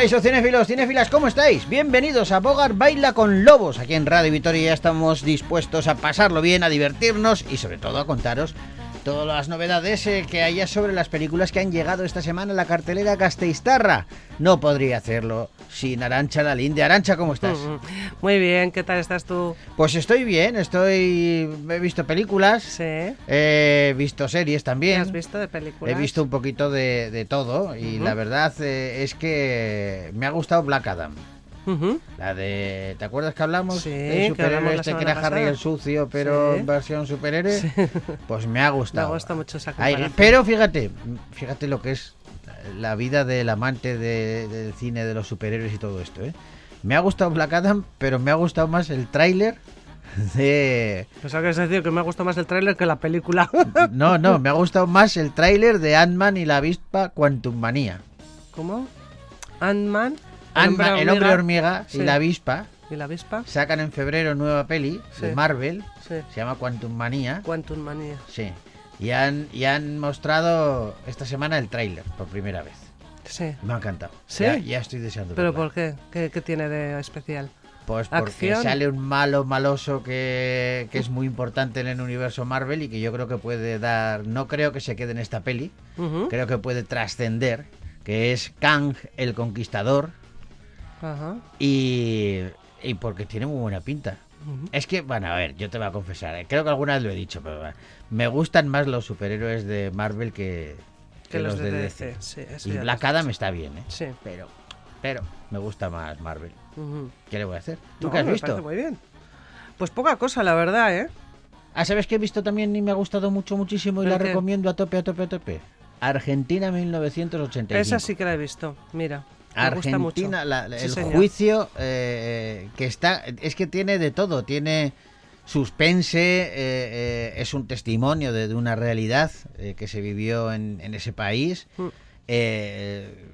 Caiso cinéfilos, cinéfilas, ¿cómo estáis? Bienvenidos a Bogar Baila con Lobos. Aquí en Radio Vitoria ya estamos dispuestos a pasarlo bien, a divertirnos y sobre todo a contaros todas las novedades eh, que haya sobre las películas que han llegado esta semana a la cartelera Casteistarra. No podría hacerlo sin Arancha Lalinde. Arancha, ¿cómo estás? Muy bien, ¿qué tal estás tú? Pues estoy bien, estoy... He visto películas, Sí. he visto series ¿Qué también. has visto de películas? He visto un poquito de, de todo y la verdad eh, es que me ha gustado Black Adam. La de. ¿Te acuerdas que hablamos? Sí, hablamos superhéroe este que era Harry el sucio, pero Sí. versión superhéroe. Pues me ha Me gustado. gusta mucho esa Ay, pero fíjate, fíjate lo que es la vida del amante de- del cine, de los superhéroes y todo esto, ¿eh? Me ha gustado Black Adam, pero me ha gustado más el tráiler de... Pensaba que decir que me ha gustado más el tráiler que la película. No, no, me ha gustado más el tráiler de Ant-Man y la avispa Quantum Manía. ¿Cómo? Ant-Man, Ant-Man, el hombre hormiga y la avispa y la avispa. sacan en febrero nueva peli de Sí. Marvel, Sí. se llama Quantum Manía. Quantum Manía. Sí. Y han, y han mostrado esta semana el tráiler por primera vez. Sí. Me ha encantado. ¿Sí? Ya, ya estoy deseando. ¿Pero por qué? qué? qué tiene de especial? Pues porque acción? sale un malo maloso que, que es muy importante en el universo Marvel y que yo creo que puede dar. No creo que se quede en esta peli. Creo que puede trascender. Que es Kang el Conquistador. Ajá. Y. Y porque tiene muy buena pinta. Es que, bueno, a ver, yo te voy a confesar, eh, creo que alguna vez lo he dicho, pero bueno, me gustan más los superhéroes de Marvel que, Que los de DC. Sí, eso Y Black Adam está bien, ¿eh? Sí. Pero, pero, me gusta más Marvel. ¿Qué le voy a hacer? ¿Tú No, qué has me visto? parece muy bien. Pues poca cosa, la verdad, ¿eh? Ah, ¿sabes qué he visto también y me ha gustado mucho, muchísimo y ¿El la qué? recomiendo a tope, a tope, a tope? Argentina 1985. Esa sí que la he visto. Mira. Argentina, la- la- Sí, el señor. juicio eh, que está, es que tiene de todo, tiene suspense, eh, eh, es un testimonio de, de una realidad eh, que se vivió en, en ese país. Mm. Eh,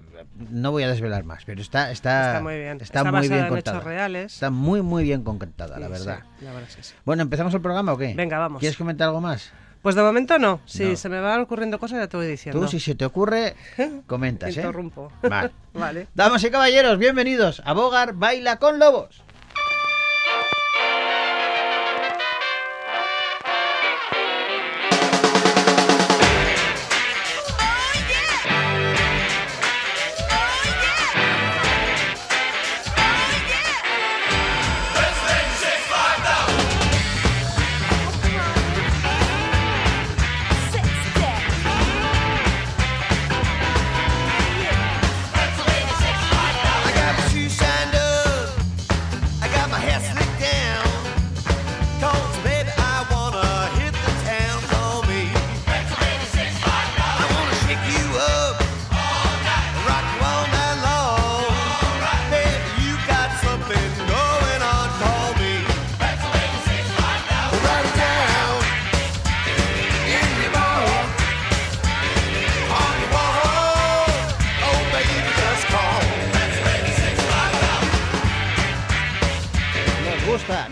no voy a desvelar más, pero está, está, Está muy bien. está Está muy bien en contada. hechos reales. Está muy, muy bien contada, la verdad. sí, la verdad es que sí. Bueno, ¿empezamos el programa o qué? Venga, vamos. ¿Quieres comentar algo más? Pues de momento no. Si No. se me van ocurriendo cosas, ya te voy diciendo. Tú, si se te ocurre, comentas, ¿eh? Interrumpo. Vale. vale. Damas y caballeros, bienvenidos a Bogar Baila con Lobos.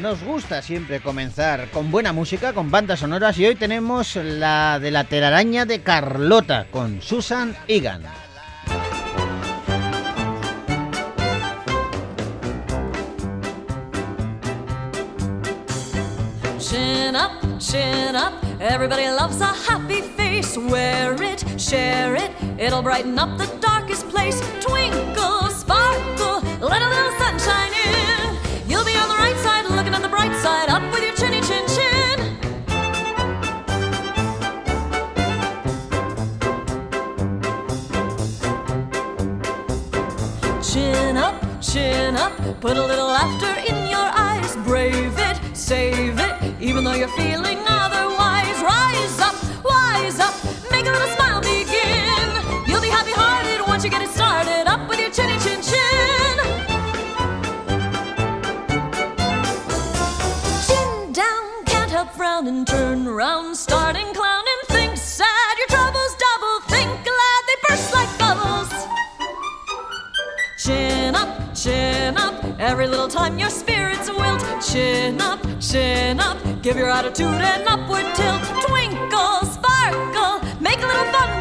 Nos gusta siempre comenzar con buena música, con bandas sonoras y hoy tenemos la de la telaraña de Carlota con Susan Egan. Chin up, chin up. Everybody loves a happy face. Wear it, share it. It'll brighten up the darkest place. Twinkle, sparkle, let a little sunshine in. Chin up, put a little laughter in your eyes. Brave it, save it, even though you're feeling otherwise. Rise up, wise up, make a little smile begin. You'll be happy hearted once you get it started. Every little time your spirits wilt. Chin up, chin up, give your attitude an upward tilt. Twinkle, sparkle, make a little fun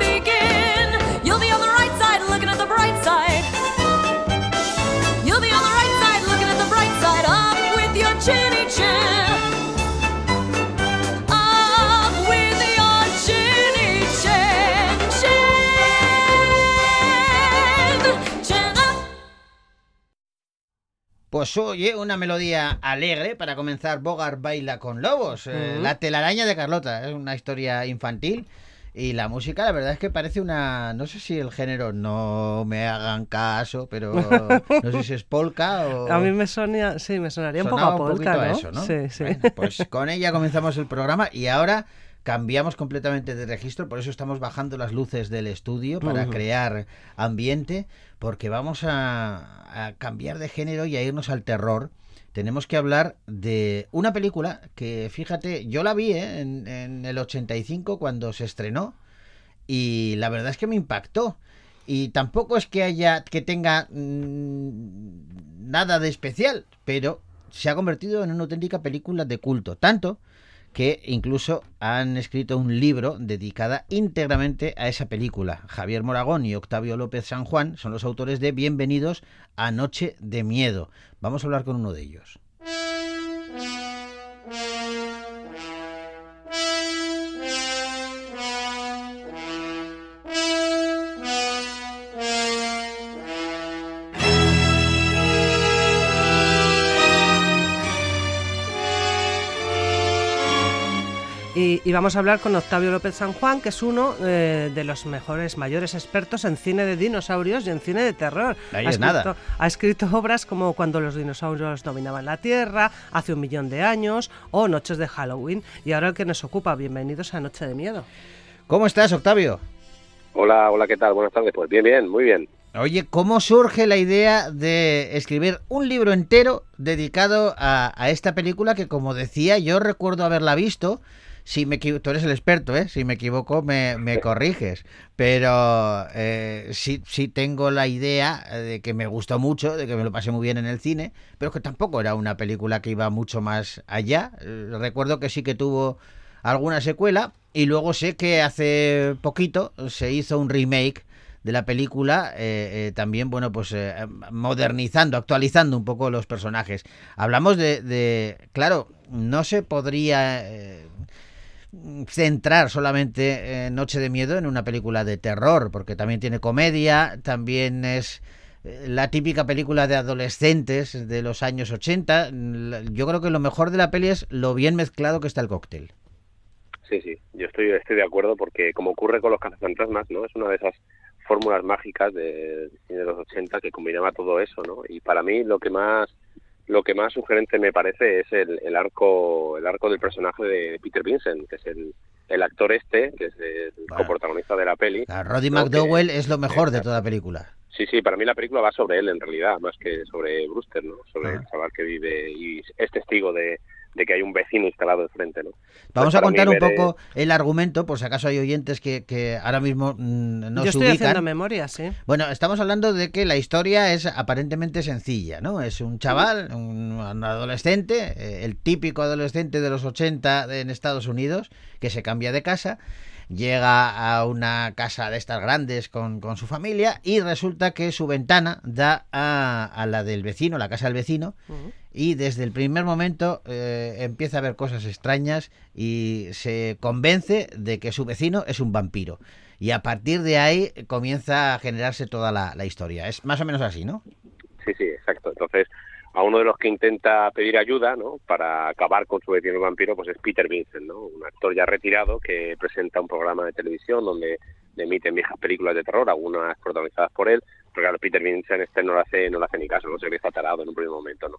Pues oye, una melodía alegre para comenzar Bogart Baila con Lobos. eh. La telaraña de Carlota. Es una historia infantil. Y la música, la verdad es que parece una. No sé si el género no me hagan caso, pero no sé si es polka o. A mí me sonía, sí, me sonaría un poco a polka, ¿no? eso, ¿no? Sí, sí. Bueno, pues con ella comenzamos el programa y ahora cambiamos completamente de registro, por eso estamos bajando las luces del estudio para crear ambiente, porque vamos a, a cambiar de género y a irnos al terror. Tenemos que hablar de una película que, fíjate, yo la vi ¿eh? en, en el 85 cuando se estrenó y la verdad es que me impactó. Y tampoco es que haya que tenga mm, nada de especial, pero se ha convertido en una auténtica película de culto, tanto que incluso han escrito un libro dedicada íntegramente a esa película. Javier Moragón y Octavio López San Juan son los autores de Bienvenidos a Noche de Miedo. Vamos a hablar con uno de ellos. Y, y vamos a hablar con Octavio López San Juan, que es uno eh, de los mejores, mayores expertos en cine de dinosaurios y en cine de terror. Ahí ha, es escrito, nada. ha escrito obras como Cuando los dinosaurios dominaban la Tierra, Hace un millón de años o Noches de Halloween. Y ahora el que nos ocupa, bienvenidos a Noche de Miedo. ¿Cómo estás, Octavio? Hola, hola, ¿qué tal? Buenas tardes. Pues bien, bien, muy bien. Oye, ¿cómo surge la idea de escribir un libro entero dedicado a, a esta película que, como decía, yo recuerdo haberla visto? Si me tú eres el experto, ¿eh? Si me equivoco, me, me corriges. Pero eh, sí, sí tengo la idea de que me gustó mucho, de que me lo pasé muy bien en el cine, pero que tampoco era una película que iba mucho más allá. Eh, Recuerdo que sí que tuvo alguna secuela y luego sé que hace poquito se hizo un remake de la película, eh, eh, también, bueno, pues eh, modernizando, actualizando un poco los personajes. Hablamos de, de- claro, no se podría eh, centrar solamente eh, Noche de Miedo en una película de terror, porque también tiene comedia, también es eh, la típica película de adolescentes de los años 80. La- Yo creo que lo mejor de la peli es lo bien mezclado que está el cóctel. Sí, sí, yo estoy, estoy de acuerdo porque como ocurre con los cazafantasmas, ¿no? Es una de esas fórmulas mágicas de, de los 80 que combinaba todo eso, ¿no? Y para mí lo que más lo que más sugerente me parece es el, el arco el arco del personaje de Peter Vincent, que es el, el actor este, que es el Bueno. coprotagonista de la peli. A Roddy No, que- McDowell es lo mejor de toda la película. Sí, sí, para mí la película va sobre él en realidad, más que sobre Brewster, ¿no? Sobre Ah. el chaval que vive y es testigo de, de que hay un vecino instalado enfrente, ¿no? Vamos Pues a para mí contar un ver, eh, poco el argumento, por si acaso hay oyentes que, que ahora mismo mm, no Yo se estoy haciendo memoria, sí. Bueno, estamos hablando de que la historia es aparentemente sencilla, ¿no? Es un chaval, un, un adolescente, eh, el típico adolescente de los 80 en Estados Unidos, que se cambia de casa, llega a una casa de estas grandes con, con su familia y resulta que su ventana da a, a la del vecino, la casa del vecino, y desde el primer momento eh, empieza a ver cosas extrañas y se convence de que su vecino es un vampiro. Y a partir de ahí comienza a generarse toda la, la historia. Es más o menos así, ¿no? Sí, sí, exacto. Entonces, a uno de los que intenta pedir ayuda, ¿no? Para acabar con su vecino vampiro, pues es Peter Vincent, ¿no? Un actor ya retirado que presenta un programa de televisión donde emiten viejas películas de terror, algunas protagonizadas por él, pero claro, Peter Vincent este no le hace, no hace ni caso, no se ve está tarado en un primer momento, ¿no?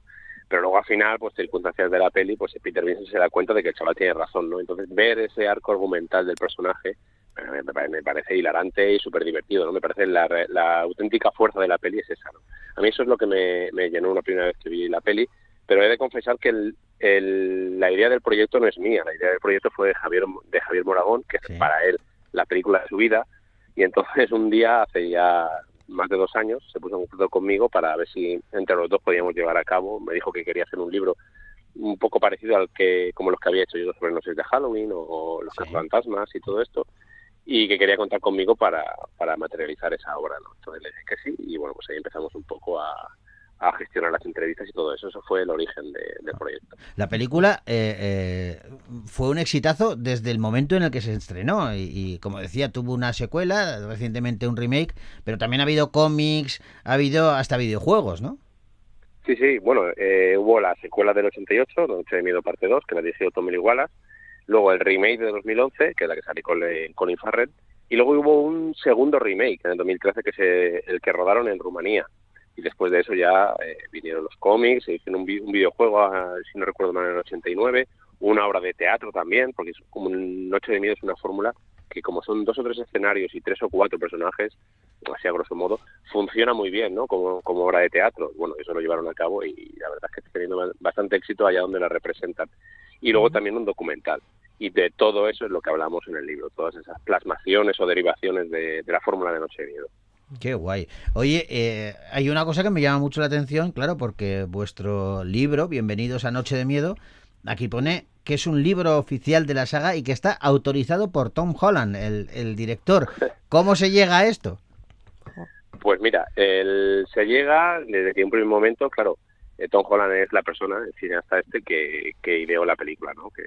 Pero luego al final, pues circunstancias de la peli, pues Peter Vincent se da cuenta de que el chaval tiene razón, ¿no? Entonces ver ese arco argumental del personaje me, me- parece hilarante y súper divertido, ¿no? Me parece la, la auténtica fuerza de la peli es esa, ¿no? A mí eso es lo que me, me llenó una primera vez que vi la peli, pero he de confesar que el, el- la idea del proyecto no es mía, la idea del proyecto fue de Javier, de Javier Moragón, que Sí. es para él la película de su vida, y entonces un día, hace ya más de dos años, se puso en contacto conmigo para ver si entre los dos podíamos llevar a cabo, me dijo que quería hacer un libro un poco parecido al que como los que había hecho yo sobre Noches de Halloween o, o los Sí. fantasmas y todo esto y que quería contar conmigo para, para materializar esa obra ¿no? entonces le dije que sí y bueno pues ahí empezamos un poco a, a gestionar las entrevistas y todo eso eso fue el origen de- del proyecto La película eh, eh, fue un exitazo desde el momento en el que se estrenó y, y, como decía, tuvo una secuela, recientemente un remake, pero también ha habido cómics, ha habido hasta videojuegos, ¿no? Sí, sí, bueno, eh, hubo la secuela del 88, Noche de Miedo parte 2, que la dirigió Tommy Wallace, luego el remake de 2011, que es la que salió con eh, Colin Farrell, y luego hubo un segundo remake en el 2013, que es el que rodaron en Rumanía. Y después de eso ya eh, vinieron los cómics, se hicieron un, un videojuego, ah, si no recuerdo mal, en el 89, una obra de teatro también, porque es como Noche de Miedo es una fórmula que como son dos o tres escenarios y tres o cuatro personajes, así a grosso modo, funciona muy bien, ¿no? Como, obra de teatro. Bueno, eso lo llevaron a cabo y la verdad es que está teniendo ba- bastante éxito allá donde la representan. Y luego también un documental. Y de todo eso es lo que hablamos en el libro, todas esas plasmaciones o derivaciones de, de la fórmula de Noche de Miedo. Qué guay. Oye, eh, hay una cosa que me llama mucho la atención, claro, porque vuestro libro, Bienvenidos a Noche de Miedo, aquí pone que es un libro oficial de la saga y que está autorizado por Tom Holland, el, el director. ¿Cómo se llega a esto? Pues mira, el, se llega desde que un primer momento, claro, Tom Holland es la persona, el cineasta este, que, que ideó la película, ¿no? Que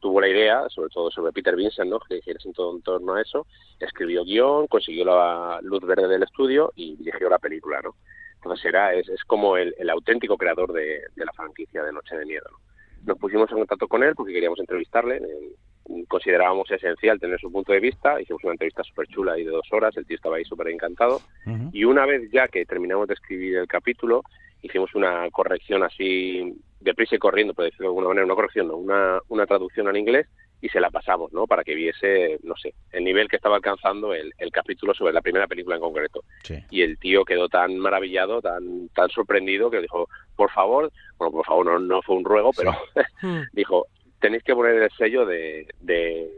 tuvo la idea, sobre todo sobre Peter Vincent, ¿no? Que gira en todo en torno a eso, escribió guion, consiguió la luz verde del estudio y dirigió la película, ¿no? Entonces era, es, es como el, el auténtico creador de, de la franquicia de Noche de Miedo, ¿no? Nos pusimos en contacto con él porque queríamos entrevistarle, eh, considerábamos esencial tener su punto de vista, hicimos una entrevista súper chula y de dos horas, el tío estaba ahí súper encantado, y una vez ya que terminamos de escribir el capítulo, hicimos una corrección así, deprisa y corriendo, por decirlo de alguna manera, una corrección, no, una, una traducción al inglés y se la pasamos, ¿no? Para que viese, no sé, el nivel que estaba alcanzando el, el capítulo sobre la primera película en concreto. Sí. Y el tío quedó tan maravillado, tan tan sorprendido, que dijo, por favor, bueno, por favor, no, no fue un ruego, pero dijo, tenéis que poner el sello de, de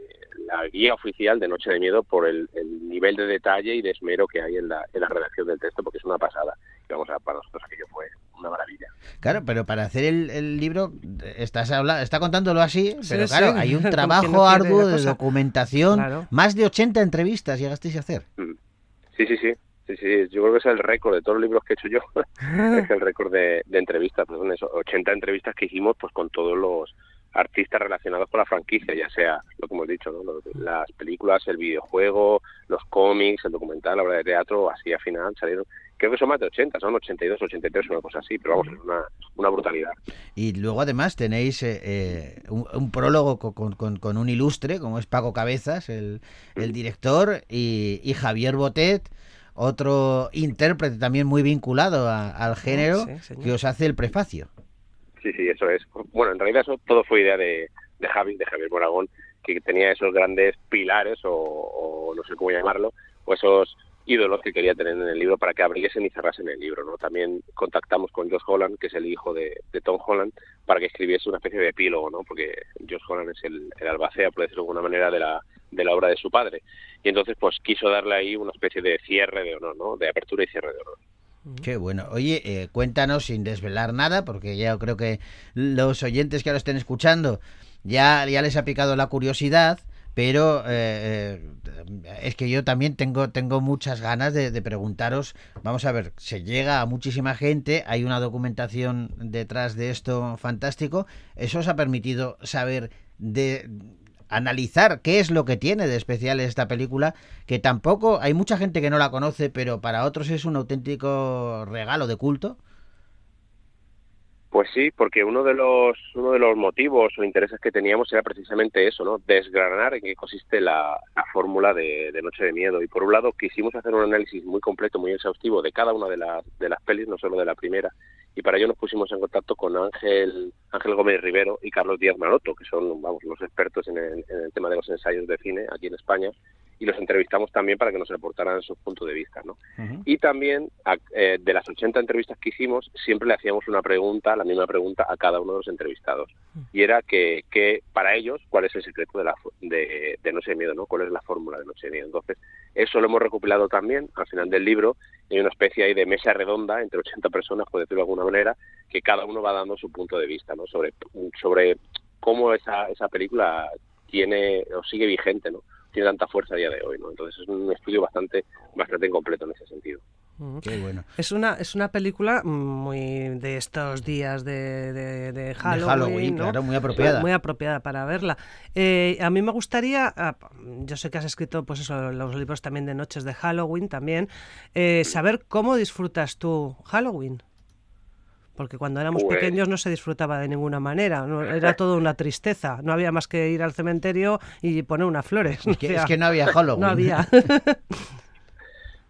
la guía oficial de Noche de Miedo por el, el nivel de detalle y de esmero que hay en la, en la redacción del texto, porque es una pasada. Y vamos a para nosotros aquello fue una maravilla. Claro, pero para hacer el, el libro, estás habla, está contándolo así, Sí, pero sí, claro, hay un trabajo no arduo de documentación, Claro. más de 80 entrevistas llegasteis a hacer. Mm. Sí, sí, sí. Sí, sí, yo creo que es el récord de todos los libros que he hecho yo, es el récord de, de entrevistas, pues son eso, 80 entrevistas que hicimos pues con todos los artistas relacionados con la franquicia, ya sea lo que hemos dicho, ¿no? Las películas, el videojuego, los cómics, el documental, la obra de teatro, así al final salieron, creo que son más de 80, son 82, 83, una cosa así, pero vamos, es una, una brutalidad. Y luego además tenéis eh, eh, un, un prólogo co- con, con- con un ilustre, como es Paco Cabezas, el, el director, y, y Javier Botet, otro intérprete también muy vinculado a- al género, sí, señor. que os hace el prefacio. Sí, sí, eso es. Bueno, en realidad eso todo fue idea de, Javi, de Javier Moragón, que tenía esos grandes pilares o, o no sé cómo llamarlo, o esos ídolos que quería tener en el libro para que abriesen y cerrasen el libro, ¿no? También contactamos con Josh Holland, que es el hijo de, de Tom Holland, para que escribiese una especie de epílogo, ¿no? Porque Josh Holland es el, el albacea, por decirlo de alguna manera, de la, de la obra de su padre. Y entonces, pues quiso darle ahí una especie de cierre de honor, ¿no? De apertura y cierre de honor. Qué bueno. Oye, eh, cuéntanos sin desvelar nada, porque ya creo que los oyentes que ahora estén escuchando ya, ya les ha picado la curiosidad, pero eh, eh, es que yo también tengo, tengo muchas ganas de, de preguntaros. Vamos a ver, se llega a muchísima gente, hay una documentación detrás de esto fantástico. Eso os ha permitido saber de analizar qué es lo que tiene de especial esta película, que tampoco hay mucha gente que no la conoce, pero para otros es un auténtico regalo de culto. Pues sí, porque uno de los uno de los motivos o intereses que teníamos era precisamente eso, ¿no? Desgranar en qué consiste la, la fórmula de, de Noche de Miedo. Y por un lado quisimos hacer un análisis muy completo, muy exhaustivo de cada una de las de las pelis, no solo de la primera. Y para ello nos pusimos en contacto con Ángel Ángel Gómez Rivero y Carlos Díaz Maroto, que son vamos los expertos en el, en el tema de los ensayos de cine aquí en España. Y los entrevistamos también para que nos reportaran sus puntos de vista, ¿no? Y también, a- eh, de las 80 entrevistas que hicimos, siempre le hacíamos una pregunta, la misma pregunta a cada uno de los entrevistados. Y era que, que para ellos, ¿cuál es el secreto de, la, de, de Noche de Miedo? ¿no? ¿Cuál es la fórmula de Noche de Miedo? Entonces, eso lo hemos recopilado también al final del libro. Hay una especie ahí de mesa redonda entre 80 personas, por decirlo de alguna manera, que cada uno va dando su punto de vista ¿no? sobre, sobre cómo esa, esa película tiene o sigue vigente, ¿no? tiene tanta fuerza a día de hoy. ¿no? Entonces, es un estudio bastante, bastante incompleto en ese sentido. Qué bueno. Es una, es una película muy de estos días de, de, de Halloween, Halloween, ¿no? claro, muy apropiada. Muy apropiada para verla. Eh, a mí me gustaría, ah, yo sé que has escrito pues eso, los libros también de noches de Halloween también, eh, saber cómo disfrutas tú Halloween. Porque cuando éramos Pues- pequeños no se disfrutaba de ninguna manera, no- era todo una tristeza. No había más que ir al cementerio y poner unas flores. Es que, O sea, es que no había Halloween. no había.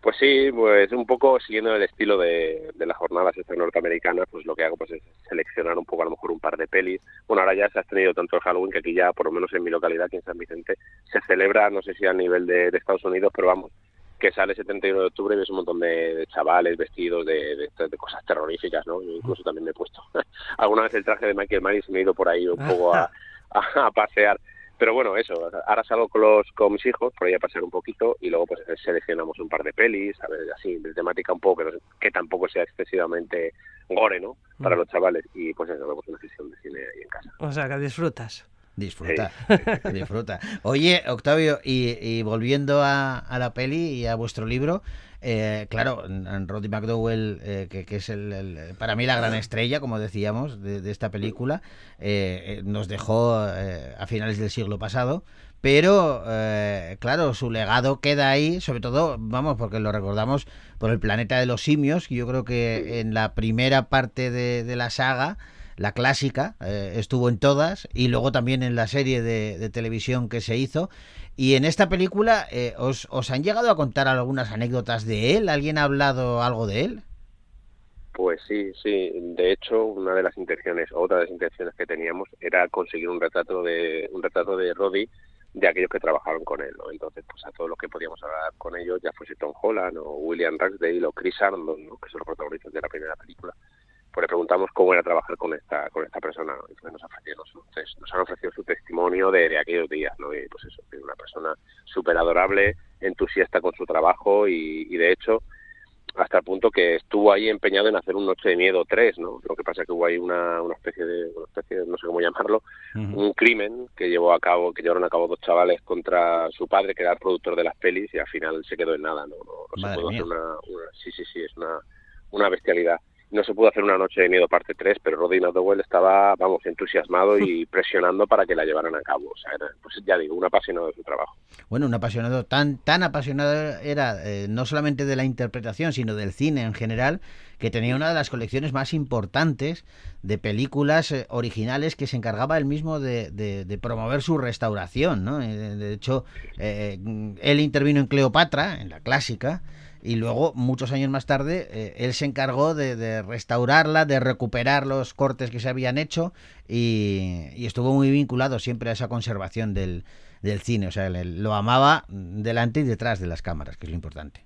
Pues sí, pues un poco siguiendo el estilo de, de las jornadas estas norteamericanas, pues lo que hago pues es seleccionar un poco a lo mejor un par de pelis. Bueno, ahora ya se ha tenido tanto el Halloween que aquí ya, por lo menos en mi localidad, aquí en San Vicente, se celebra, no sé si a nivel de, de Estados Unidos, pero vamos, que sale el 71 de octubre y ves un montón de, de chavales vestidos de, de- de cosas terroríficas, ¿no? Yo incluso también me he puesto alguna vez el traje de Michael Myers y me he ido por ahí un poco a, a- a pasear. Pero bueno, eso, ahora salgo con, los, con mis hijos por ahí a pasear un poquito y luego pues seleccionamos un par de pelis, a ver, así, de temática un poco, que, no- que tampoco sea excesivamente gore, ¿no? Para Mm. los chavales y pues eso, vemos una sesión de cine ahí en casa. o sea, que disfrutas. Disfruta, disfruta. Oye, Octavio, y, y volviendo a, a la peli y a vuestro libro, eh, claro, Roddy McDowell, eh, que, que es el, el- para mí la gran estrella, como decíamos, de, de esta película, eh, eh, nos dejó eh, a finales del siglo pasado. Pero, eh, claro, su legado queda ahí, sobre todo, vamos, porque lo recordamos por el planeta de los simios. que Yo creo que en la primera parte de, de la saga, la clásica, eh, estuvo en todas y luego también en la serie de, de televisión que se hizo. Y en esta película, eh, os, ¿os han llegado a contar algunas anécdotas de él? ¿Alguien ha hablado algo de él? Pues sí, sí. De hecho, una de las intenciones, otra de las intenciones que teníamos era conseguir un retrato de un retrato de Roddy de aquellos que trabajaron con él, ¿no? Entonces, pues a todos los que podíamos hablar con ellos, ya fuese Tom Holland o William Ragsdale o Chris Arnold, ¿no? Que son los protagonistas de la primera película, pues le preguntamos cómo era trabajar con esta con esta persona, ¿no? Entonces nos ofrecieron su, nos han ofrecido su testimonio de, de aquellos días, ¿no? Y pues eso, es una persona súper adorable, entusiasta con su trabajo y, y de hecho hasta el punto que estuvo ahí empeñado en hacer un Noche de Miedo 3, ¿no? Lo que pasa que hubo ahí una, una especie de, una especie de, no sé cómo llamarlo, un crimen que llevó a cabo, que llevaron a cabo dos chavales contra su padre, que era el productor de las pelis, y al final se quedó en nada, ¿no? No, no se mía. hacer una, una- sí, sí, sí, es una, una bestialidad. No se pudo hacer una Noche de Miedo parte 3, pero Roddy McDowell estaba, vamos, entusiasmado y presionando para que la llevaran a cabo. O sea, era, pues ya digo, un apasionado de su trabajo. Bueno, un apasionado, tan, tan apasionado era eh, no solamente de la interpretación, sino del cine en general, que tenía una de las colecciones más importantes de películas eh, originales que se encargaba él mismo de, de- de promover su restauración. ¿no? Eh, De hecho, eh, él intervino en Cleopatra, en la clásica, y luego, muchos años más tarde, eh, él se encargó de, de restaurarla, de recuperar los cortes que se habían hecho y, estuvo muy vinculado siempre a esa conservación del, del cine. O sea, le- lo amaba delante y detrás de las cámaras, que es lo importante.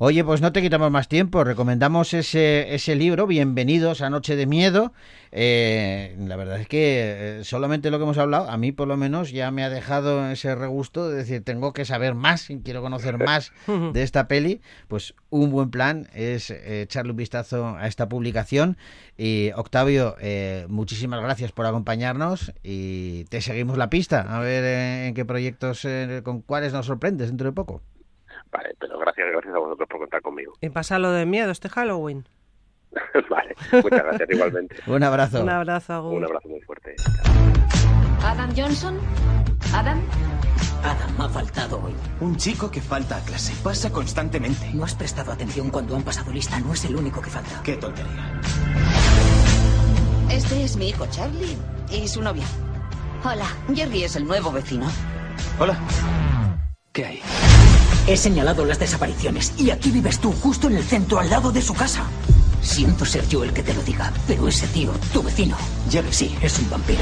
Oye, pues no te quitamos más tiempo. Recomendamos ese, ese libro, Bienvenidos a Noche de Miedo. Eh, la verdad es que eh, solamente lo que hemos hablado, a mí por lo menos ya me ha dejado ese regusto de decir, tengo que saber más y quiero conocer más de esta peli. Pues un buen plan es eh, echarle un vistazo a esta publicación. Y Octavio, eh, muchísimas gracias por acompañarnos y te seguimos la pista. A ver eh, en qué proyectos, con cuáles nos sorprendes dentro de poco. Vale, pero gracias, gracias a vosotros por contar conmigo. Y pasa lo de miedo este Halloween. vale, muchas gracias igualmente. Un abrazo. Un abrazo, Agur. Un abrazo muy fuerte. Adam Johnson. Adam, Adam ha faltado hoy. Un chico que falta a clase. Pasa constantemente. No has prestado atención cuando han pasado lista. No es el único que falta. Qué tontería. este es mi hijo Charlie y su novia. Hola, Jerry es el nuevo vecino. Hola. ¿Qué hay? He señalado las desapariciones y aquí vives tú, justo en el centro, al lado de su casa. Siento ser yo el que te lo diga, pero ese tío, tu vecino, Jerry, sí, es un vampiro.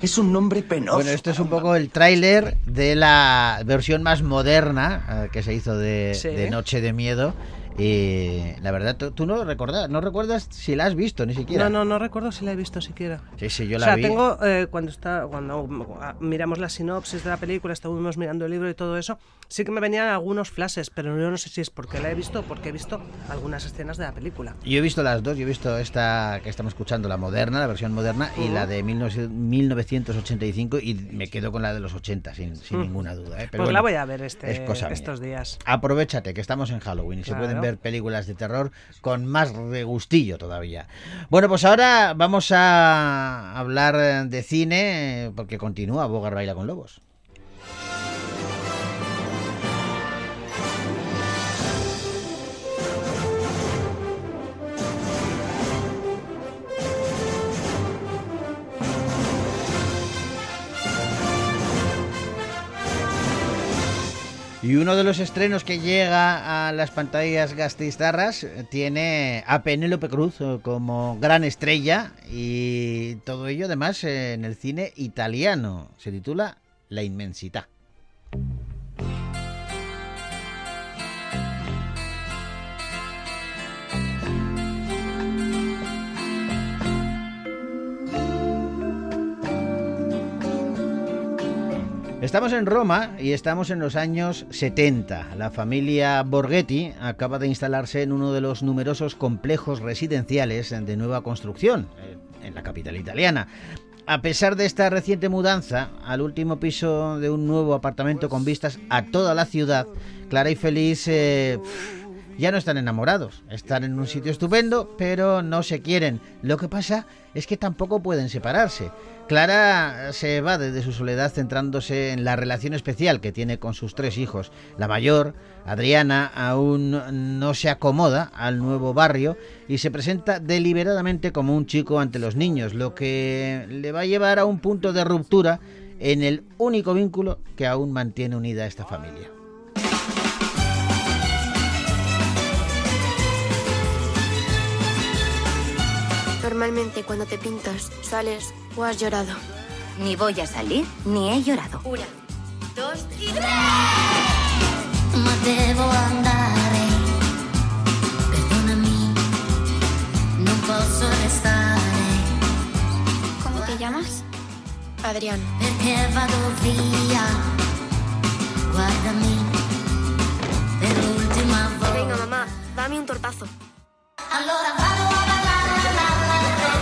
Es un nombre penoso. Bueno, esto es un poco el tráiler de la versión más moderna eh, que se hizo de, Sí. de Noche de Miedo. Y la verdad, tú, tú no recuerdas, no recuerdas si la has visto ni siquiera. No, no, no recuerdo si la he visto siquiera. Sí, sí, yo o la sea, vi. tengo, eh, cuando, está, cuando ah, miramos la sinopsis de la película, estuvimos mirando el libro y todo eso, sí que me venían algunos flashes, pero yo no sé si es porque la he visto o porque he visto algunas escenas de la película. Yo he visto las dos, yo he visto esta que estamos escuchando, la moderna, la versión moderna, y la de 19- 1985, y me quedo con la de los 80, sin, sin ninguna duda. ¿eh? Pero pues la voy a ver este, es cosa mía. estos días. Aprovechate que estamos en Halloween y se pueden ver películas de terror con más regustillo todavía. Bueno, pues ahora vamos a hablar eh, de cine eh, porque continúa Bogar Baila con Lobos. Y uno de los estrenos que llega a las pantallas gastistarras tiene a Penélope Cruz eh, como gran estrella y todo ello además en el cine italiano. Se titula La inmensidad. Estamos en Roma y estamos en los años 70. La familia Borghetti acaba de instalarse en uno de los numerosos complejos residenciales de nueva construcción eh, en la capital italiana. A pesar de esta reciente mudanza al último piso de un nuevo apartamento con vistas a toda la ciudad, Clara y Feliz eh, ya no están enamorados. Están en un sitio estupendo, pero no se quieren. Lo que pasa es que tampoco pueden separarse. Clara se evade de su soledad centrándose en la relación especial que tiene con sus tres hijos. La mayor, Adriana, aún no se acomoda al nuevo barrio y se presenta deliberadamente como un chico ante los niños, lo que le va a llevar a un punto de ruptura en el único vínculo que aún mantiene unida a esta familia. Normalmente cuando te pintas, sales o has llorado. Ni voy a salir, ni he llorado. Una, dos y Ma devo andare, perdonami, non posso restare, ¿Cómo te llamas? Adrián. perché vado via. Guardami, per l'ultima volta. Venga, mamá, dame un tortazo. Allora vado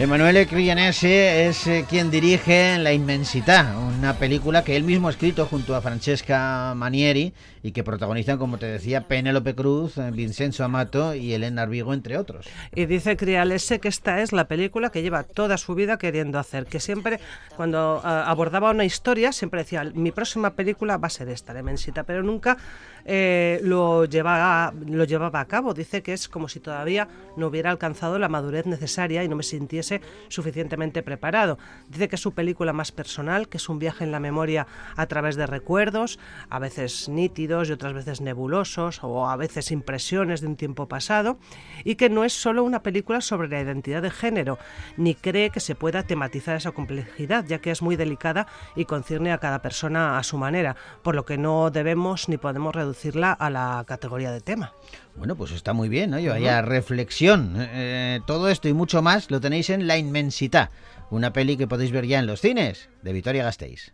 Emanuele Crianese es eh, quien dirige La Inmensidad, una película que él mismo ha escrito junto a Francesca Manieri y que protagonizan, como te decía, Penélope Cruz, eh, Vincenzo Amato y Elena Arbigo, entre otros. Y dice Crialese que esta es la película que lleva toda su vida queriendo hacer, que siempre cuando ah, abordaba una historia siempre decía, mi próxima película va a ser esta, La Inmensita, pero nunca eh, lo, llevaba, lo llevaba a cabo. Dice que es como si todavía no hubiera alcanzado la madurez necesaria y no me sintiese suficientemente preparado. Dice que es su película más personal, que es un viaje en la memoria a través de recuerdos, a veces nítidos y otras veces nebulosos, o a veces impresiones de un tiempo pasado, y que no es solo una película sobre la identidad de género, ni cree que se pueda tematizar esa complejidad, ya que es muy delicada y concierne a cada persona a su manera, por lo que no debemos ni podemos reducirla a la categoría de tema. Bueno, pues está muy bien, ¿no? Vaya reflexión. Eh, todo esto y mucho más lo tenéis en La Inmensidad, una peli que podéis ver ya en los cines de Vitoria Gasteiz.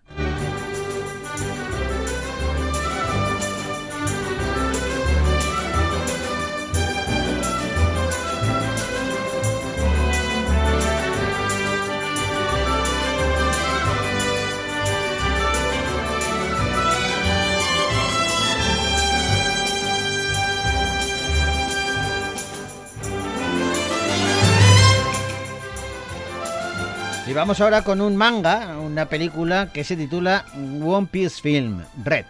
Vamos ahora con un manga, una película que se titula One Piece Film, Red.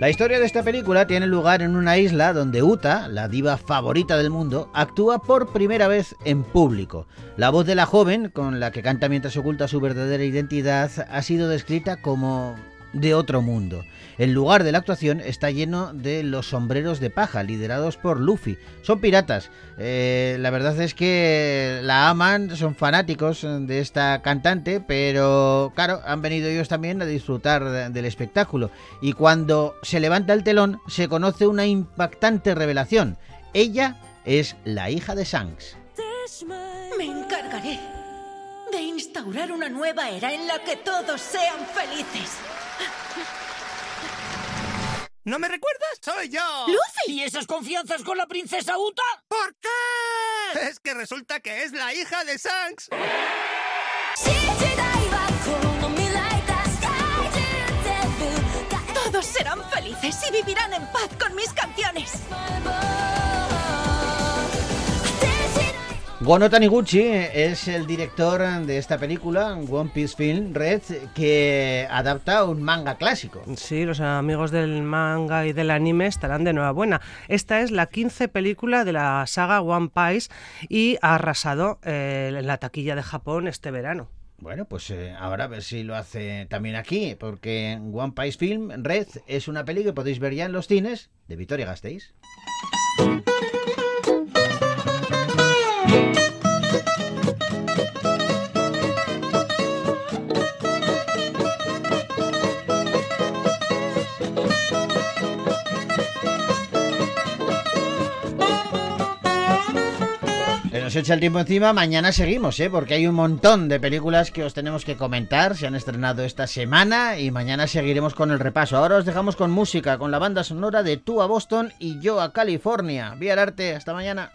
La historia de esta película tiene lugar en una isla donde Uta, la diva favorita del mundo, actúa por primera vez en público. La voz de la joven, con la que canta mientras oculta su verdadera identidad, ha sido descrita como de otro mundo. El lugar de la actuación está lleno de los sombreros de paja, liderados por Luffy. Son piratas. Eh, la verdad es que la aman, son fanáticos de esta cantante, pero claro, han venido ellos también a disfrutar de- del espectáculo. Y cuando se levanta el telón, se conoce una impactante revelación. Ella es la hija de Shanks. Me encargaré de instaurar una nueva era en la que todos sean felices. ¿No me recuerdas? ¡Soy yo! ¡Luffy! ¿Y esas confianzas con la princesa Uta? ¿Por qué? Es que resulta que es la hija de Shanks. Todos serán felices y vivirán en paz con mis canciones. Gono Taniguchi es el director de esta película, One Piece Film Red, que adapta un manga clásico. Sí, los amigos del manga y del anime estarán de enhorabuena. Esta es la 15 película de la saga One Piece y ha arrasado eh, en la taquilla de Japón este verano. Bueno, pues eh, ahora a ver si lo hace también aquí, porque One Piece Film Red es una peli que podéis ver ya en los cines de Vitoria Gasteiz. Echa el tiempo encima, mañana seguimos, ¿eh? porque hay un montón de películas que os tenemos que comentar, se han estrenado esta semana y mañana seguiremos con el repaso. Ahora os dejamos con música, con la banda sonora de Tú a Boston y Yo a California. Vía el arte, hasta mañana.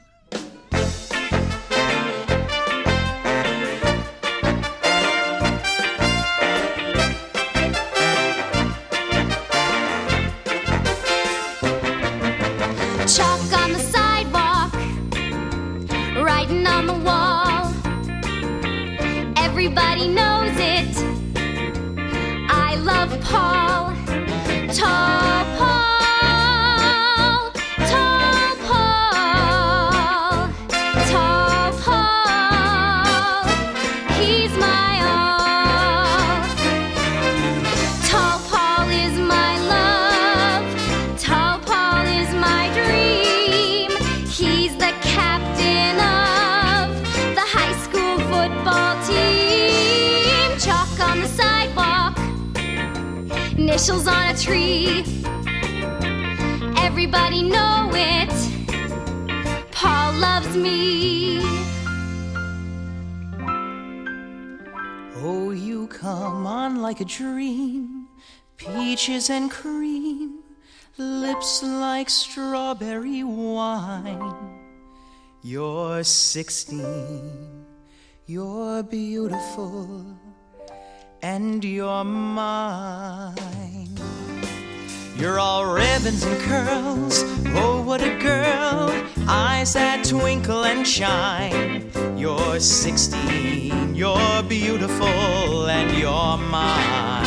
Tree. Everybody know it. Paul loves me. Oh, you come on like a dream, peaches and cream, lips like strawberry wine. You're 16, you're beautiful, and you're mine. You're all ribbons and curls. Oh, what a girl! Eyes that twinkle and shine. You're 16, you're beautiful, and you're mine.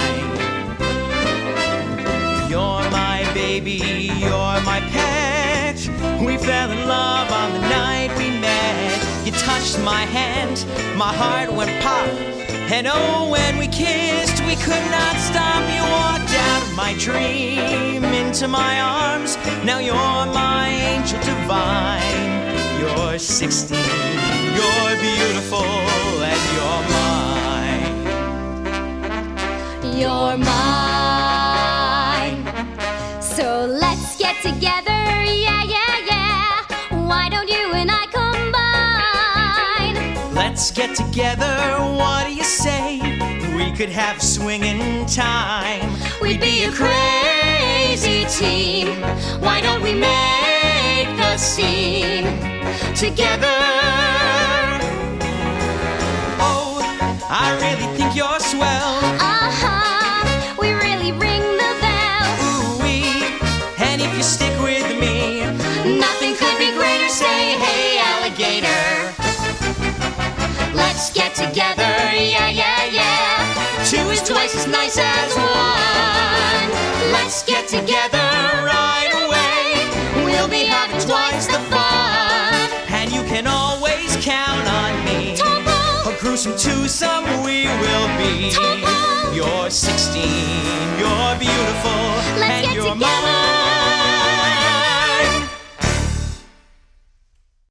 You're my baby, you're my pet. We fell in love on the night we met. You touched my hand, my heart went pop. And oh, when we kissed, we could not stop. You walked out my dream into my arms. Now you're my angel divine. You're 16, you're beautiful, and you're mine. You're mine. So let's get together, yeah, yeah, yeah. Why don't you and I combine? Let's get together, what do you say? Could have swinging time. We'd be a crazy team. Why don't we make the scene together? Oh, I really think you're swell. Uh huh. We really ring the bell. Ooh-wee. And if you stick with me, Nothing could be greater. Say, hey, alligator. Let's get together, twice as nice as one. Let's get together right away. We'll be having twice the fun. and you can always count on me. A gruesome twosome we will be. You're 16, you're beautiful, Let's and get you're together. mine.